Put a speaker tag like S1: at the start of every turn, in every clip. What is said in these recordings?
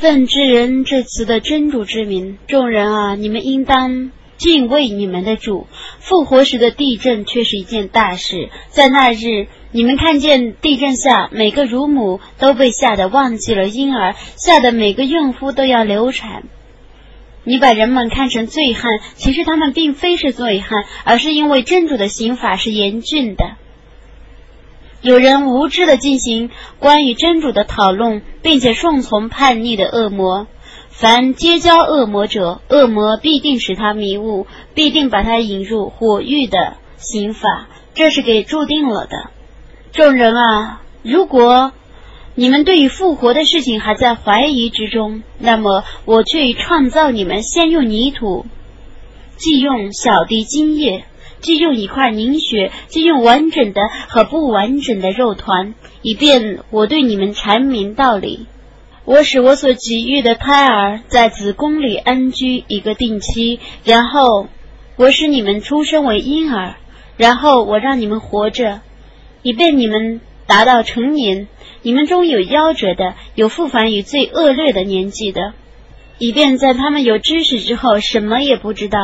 S1: 愤之人这词的真主之名，众人啊，你们应当敬畏你们的主。复活时的地震却是一件大事，在那日，你们看见地震下每个乳母都被吓得忘记了婴儿，吓得每个孕妇都要流产。你把人们看成醉汉，其实他们并非是醉汉，而是因为真主的刑法是严峻的。有人无知的进行关于真主的讨论，并且顺从叛逆的恶魔。凡结交恶魔者，恶魔必定使他迷雾，必定把他引入火狱的刑法，这是给注定了的。众人啊，如果你们对于复活的事情还在怀疑之中，那么我却创造你们，先用泥土，即用小滴精液。既用一块凝血，既用完整的和不完整的肉团，以便我对你们阐明道理。我使我所给予的胎儿在子宫里安居一个定期，然后我使你们出生为婴儿，然后我让你们活着，以便你们达到成年。你们中有夭折的，有复返于最恶劣的年纪的，以便在他们有知识之后，什么也不知道。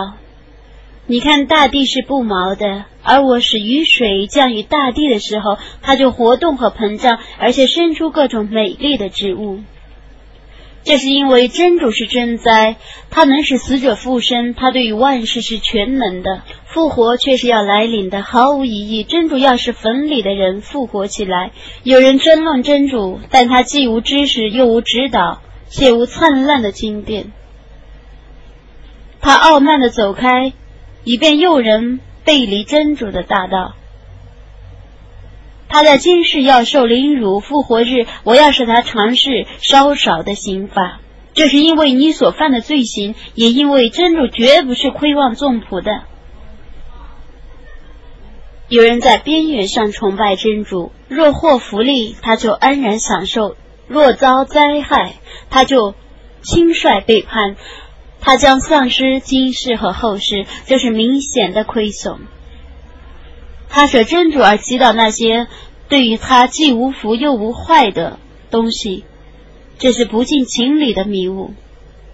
S1: 你看，大地是不毛的，而我使雨水降于大地的时候，它就活动和膨胀，而且生出各种美丽的植物。这是因为真主是真灾，他能使死者复生，他对于万事是全能的。复活却是要来临的，毫无疑义。真主要是坟里的人复活起来。有人争论真主，但他既无知识，又无指导，且无灿烂的经典。他傲慢的走开。以便诱人背离真主的大道。他在今世要受凌辱，复活日我要使他尝试稍少的刑罚。这是因为你所犯的罪行，也因为真主绝不是亏望纵仆的。有人在边缘上崇拜真主，若获福利，他就安然享受；若遭灾害，他就轻率背叛。他将丧失今世和后世，这是明显的亏损。他舍真主而祈祷那些对于他既无福又无坏的东西，这是不近情理的迷雾。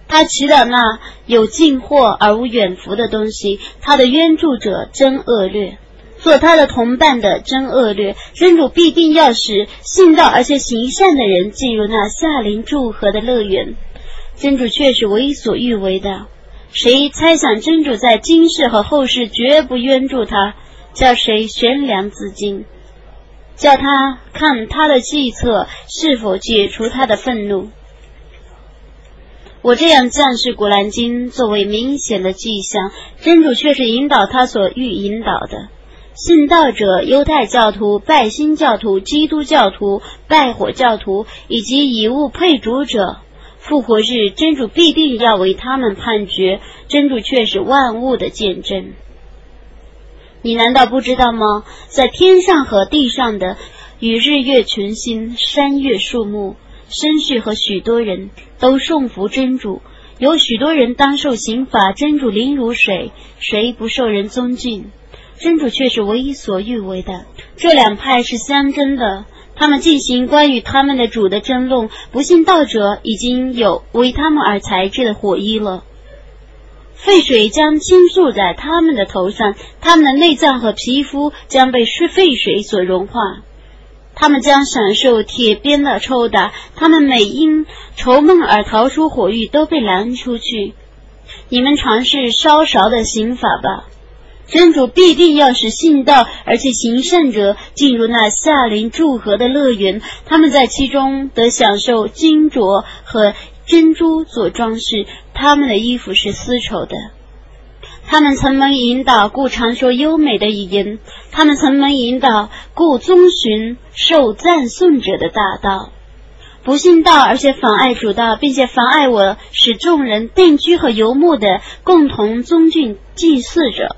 S1: 他祈祷那有近祸而无远福的东西，他的援助者真恶劣，做他的同伴的真恶劣。真主必定要使信道而且行善的人进入那下临祝贺的乐园。真主却是为所欲为的。谁猜想真主在今世和后世绝不援助他，叫谁悬梁自尽，叫他看他的计策是否解除他的愤怒。我这样降示古兰经作为明显的迹象，真主却是引导他所欲引导的。信道者、犹太教徒、拜新教徒、基督教徒、拜火教徒以及以物配主者。复活日，真主必定要为他们判决。真主却是万物的见证。你难道不知道吗？在天上和地上的，与日月群星、山岳树木、生畜和许多人都顺服真主。有许多人当受刑罚，真主灵如水，谁不受人尊敬？真主却是为所欲为的。这两派是相争的。他们进行关于他们的主的争论，不信道者已经有为他们而裁制的火衣了。沸水将倾注在他们的头上，他们的内脏和皮肤将被是沸水所融化。他们将享受铁鞭的抽打，他们每因愁闷而逃出火狱，都被拦出去。你们尝试烧勺的刑法吧。真主必定要使信道而且行善者进入那夏林祝贺的乐园，他们在其中得享受金镯和珍珠做装饰，他们的衣服是丝绸的。他们曾能引导故常说优美的语言，他们曾能引导故遵循受赞颂者的大道。不信道而且妨碍主道，并且妨碍我使众人定居和游牧的共同尊敬祭祀者。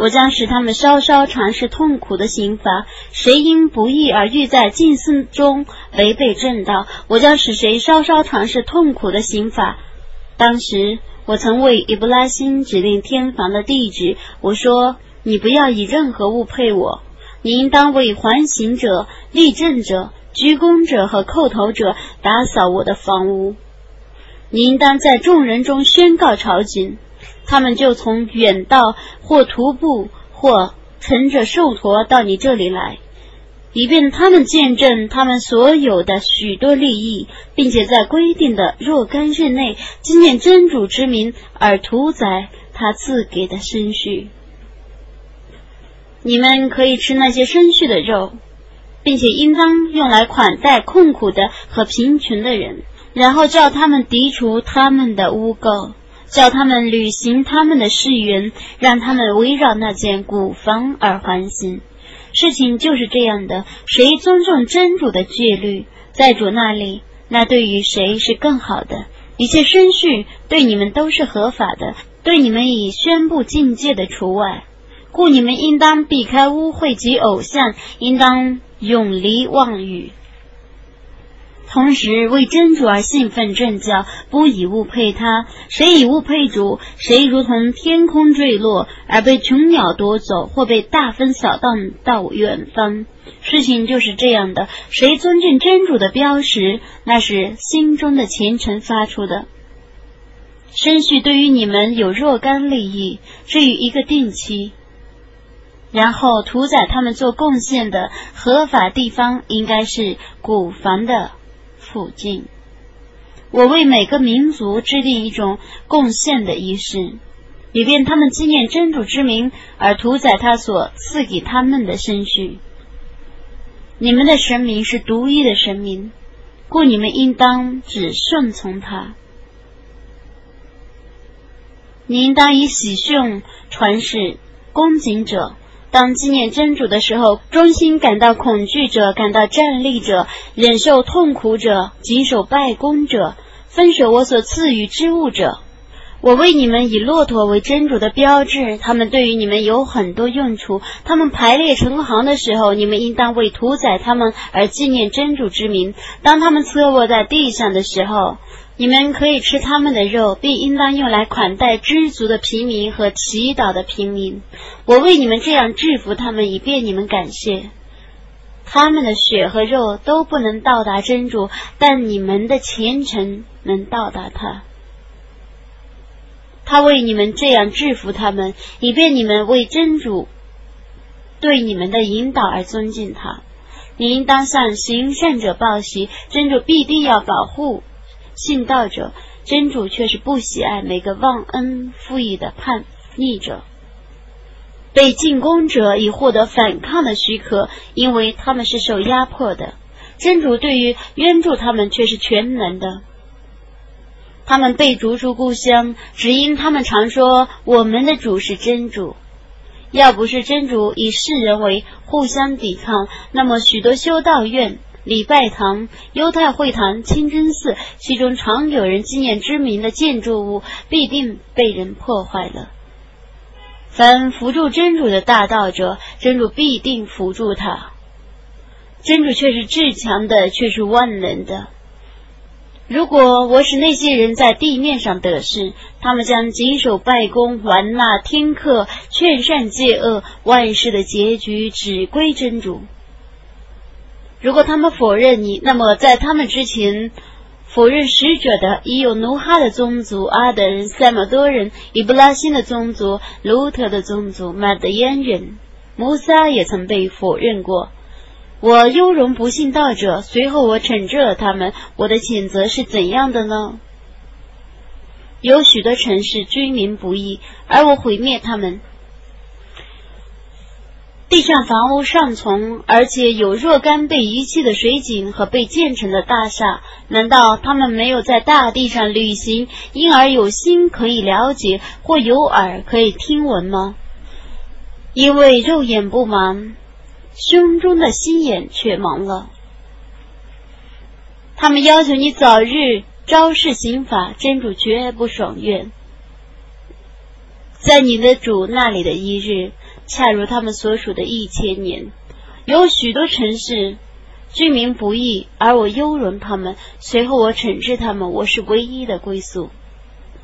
S1: 我将使他们稍稍尝试痛苦的刑罚。谁因不义而欲在禁寺中违背正道，我将使谁稍稍尝试痛苦的刑罚。当时我曾为伊布拉辛指定天房的地址。我说：“你不要以任何物配我，你应当为环行者、立正者、鞠躬者和叩头者打扫我的房屋。”你应当在众人中宣告朝觐，他们就从远道或徒步或乘着兽驼到你这里来，以便他们见证他们所有的许多利益，并且在规定的若干日内纪念真主之名而屠宰他赐给的牲畜。你们可以吃那些生畜的肉，并且应当用来款待困苦的和贫穷的人。然后叫他们涤除他们的污垢，叫他们履行他们的誓言，让他们围绕那件古房而环行。事情就是这样的：谁尊重真主的戒律，在主那里，那对于谁是更好的？一切申序对你们都是合法的，对你们已宣布境界的除外。故你们应当避开污秽及偶像，应当永离妄语。同时为真主而兴奋正教，不以物配他。谁以物配主，谁如同天空坠落而被穷鸟夺走，或被大风扫荡到远方。事情就是这样的。谁尊敬真主的标识，那是心中的虔诚发出的。申序对于你们有若干利益，至于一个定期，然后屠宰他们做贡献的合法地方，应该是古房的。附近，我为每个民族制定一种贡献的仪式，以便他们纪念真主之名而屠宰他所赐给他们的身躯。你们的神明是独一的神明，故你们应当只顺从他。你应当以喜讯传世，恭敬者。当纪念真主的时候，衷心感到恐惧者，感到站立者，忍受痛苦者，谨守拜功者，分舍我所赐予之物者，我为你们以骆驼为真主的标志，他们对于你们有很多用处。他们排列成行的时候，你们应当为屠宰他们而纪念真主之名；当他们侧卧在地上的时候，你们可以吃他们的肉，并应当用来款待知足的平民和祈祷的平民。我为你们这样制服他们，以便你们感谢。他们的血和肉都不能到达真主，但你们的虔诚能到达他。他为你们这样制服他们，以便你们为真主对你们的引导而尊敬他。你应当向行善者报喜，真主必定要保护。信道者，真主却是不喜爱每个忘恩负义的叛逆者。被进攻者已获得反抗的许可，因为他们是受压迫的。真主对于援助他们却是全能的。他们被逐出故乡，只因他们常说我们的主是真主。要不是真主以世人为互相抵抗，那么许多修道院。礼拜堂、犹太会堂、清真寺，其中常有人纪念之名的建筑物，必定被人破坏了。凡扶助真主的大道者，真主必定扶助他。真主却是至强的，却是万能的。如果我使那些人在地面上得势，他们将谨守拜功、还纳天课、劝善戒恶，万事的结局只归真主。如果他们否认你，那么在他们之前否认使者的已有努哈的宗族阿德人、塞马多人、伊布拉辛的宗族、卢特的宗族、马德烟人、摩萨也曾被否认过。我优容不信道者，随后我惩治了他们。我的谴责是怎样的呢？有许多城市居民不义，而我毁灭他们。地上房屋尚存，而且有若干被遗弃的水井和被建成的大厦。难道他们没有在大地上旅行，因而有心可以了解，或有耳可以听闻吗？因为肉眼不盲，胸中的心眼却盲了。他们要求你早日昭示刑法，真主绝不爽愿。在你的主那里的一日。恰如他们所属的一千年，有许多城市居民不易，而我优容他们。随后我惩治他们，我是唯一的归宿。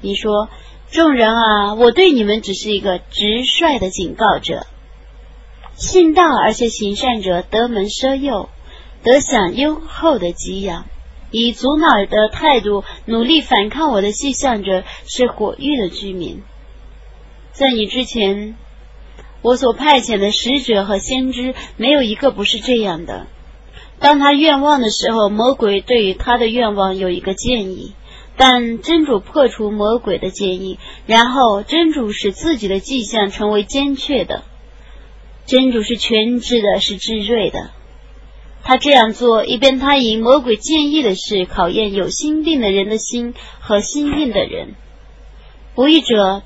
S1: 你说，众人啊，我对你们只是一个直率的警告者。信道而且行善者得门奢佑，得享优厚的给养。以阻挠的态度努力反抗我的迹象者是火域的居民。在你之前，我所派遣的使者和先知没有一个不是这样的。当他愿望的时候，魔鬼对于他的愿望有一个建议，但真主破除魔鬼的建议，然后真主使自己的迹象成为坚确的。真主是全知的，是智睿的。他这样做，以便他以魔鬼建议的事考验有心病的人的心和心硬的人。不义者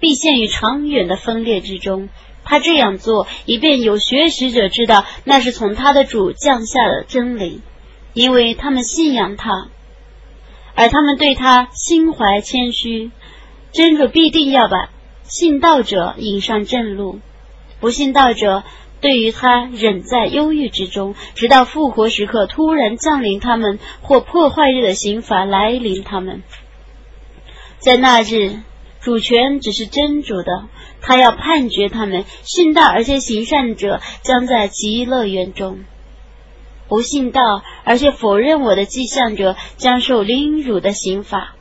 S1: 必陷于长远的分裂之中。他这样做，以便有学习者知道那是从他的主降下的真理，因为他们信仰他，而他们对他心怀谦虚。真主必定要把信道者引上正路，不信道者对于他忍在忧郁之中，直到复活时刻突然降临他们，或破坏日的刑罚来临他们。在那日，主权只是真主的。他要判决他们信道而且行善者将在极乐园中；不信道而且否认我的迹象者将受凌辱的刑罚。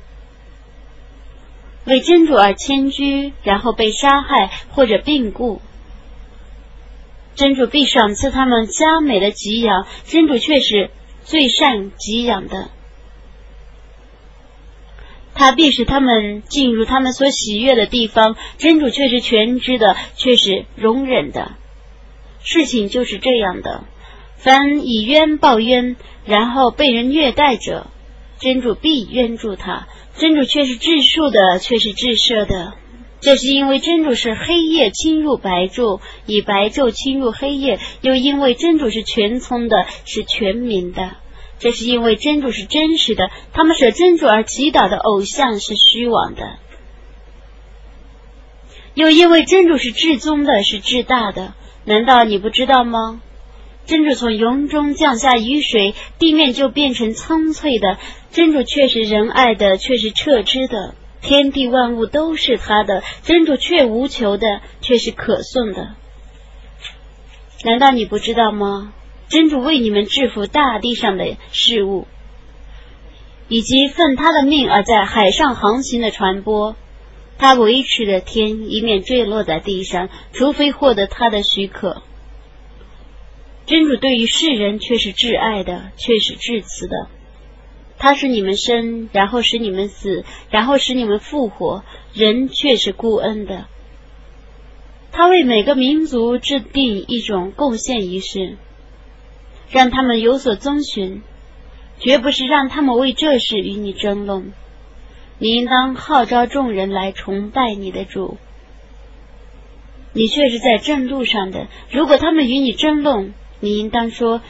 S1: 为真主而迁居，然后被杀害或者病故，真主必赏赐他们佳美的给养。真主却是最善给养的。他必使他们进入他们所喜悦的地方。真主却是全知的，却是容忍的。事情就是这样的。凡以冤报冤，然后被人虐待者，真主必冤助他。真主却是治数的，却是治赦的。这是因为真主是黑夜侵入白昼，以白昼侵入黑夜，又因为真主是全聪的，是全民的。这是因为真主是真实的，他们舍真主而祈祷的偶像是虚妄的；又因为真主是至宗的，是至大的。难道你不知道吗？真主从云中降下雨水，地面就变成苍翠的。真主却是仁爱的，却是撤之的。天地万物都是他的，真主却无求的，却是可颂的。难道你不知道吗？真主为你们制服大地上的事物，以及奉他的命而在海上航行的船舶。他维持着天，以免坠落在地上，除非获得他的许可。真主对于世人却是挚爱的，却是至慈的。他使你们生，然后使你们死，然后使你们复活。人却是孤恩的。他为每个民族制定一种贡献仪式。让他们有所遵循，绝不是让他们为这事与你争论。你应当号召众人来崇拜你的主。你却是在正路上的。如果他们与你争论，你应当说：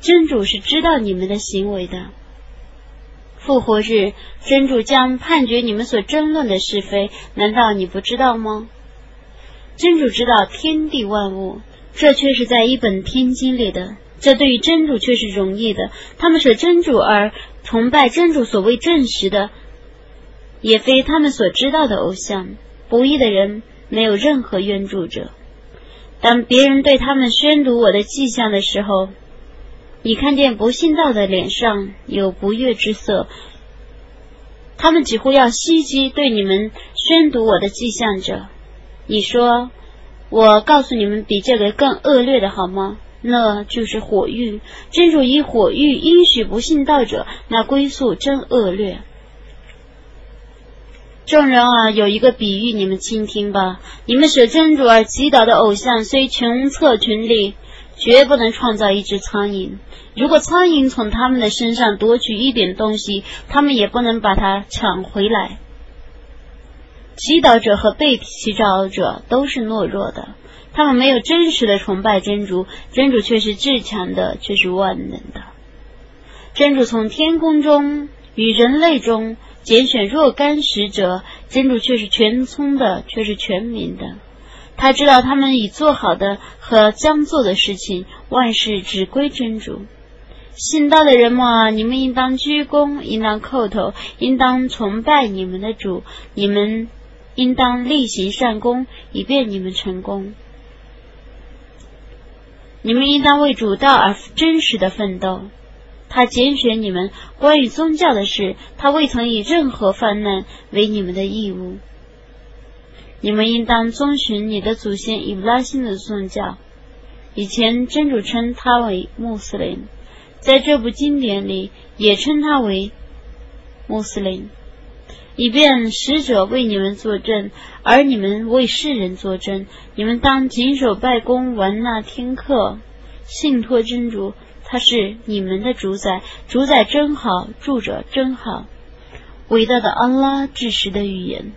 S1: 真主是知道你们的行为的。复活日，真主将判决你们所争论的是非。难道你不知道吗？真主知道天地万物，这却是在一本天经里的。这对于真主却是容易的。他们舍真主而崇拜真主所谓证实的，也非他们所知道的偶像。不义的人没有任何援助者。当别人对他们宣读我的迹象的时候，你看见不信道的脸上有不悦之色。他们几乎要袭击对你们宣读我的迹象者。你说，我告诉你们比这个更恶劣的好吗？那就是火狱，真主以火狱应许不信道者，那归宿真恶劣。众人啊，有一个比喻，你们倾听吧。你们舍真主而祈祷的偶像，虽穷策群力，绝不能创造一只苍蝇。如果苍蝇从他们的身上夺取一点东西，他们也不能把它抢回来。祈祷者和被祈祷者都是懦弱的。他们没有真实的崇拜真主，真主却是至强的，却是万能的。真主从天空中与人类中拣选若干使者，真主却是全聪的，却是全民的。他知道他们已做好的和将做的事情，万事只归真主。信道的人们啊，你们应当鞠躬，应当叩头，应当崇拜你们的主。你们应当例行善功，以便你们成功。你们应当为主道而真实的奋斗。他拣选你们关于宗教的事，他未曾以任何犯难为你们的义务。你们应当遵循你的祖先伊布拉辛的宗教。以前真主称他为穆斯林，在这部经典里也称他为穆斯林，以便使者为你们作证，而你们为世人作证。你们当谨守拜功，玩纳天课，信托真主。他是你们的主宰，主宰真好，住者真好。伟大的安拉至实的语言。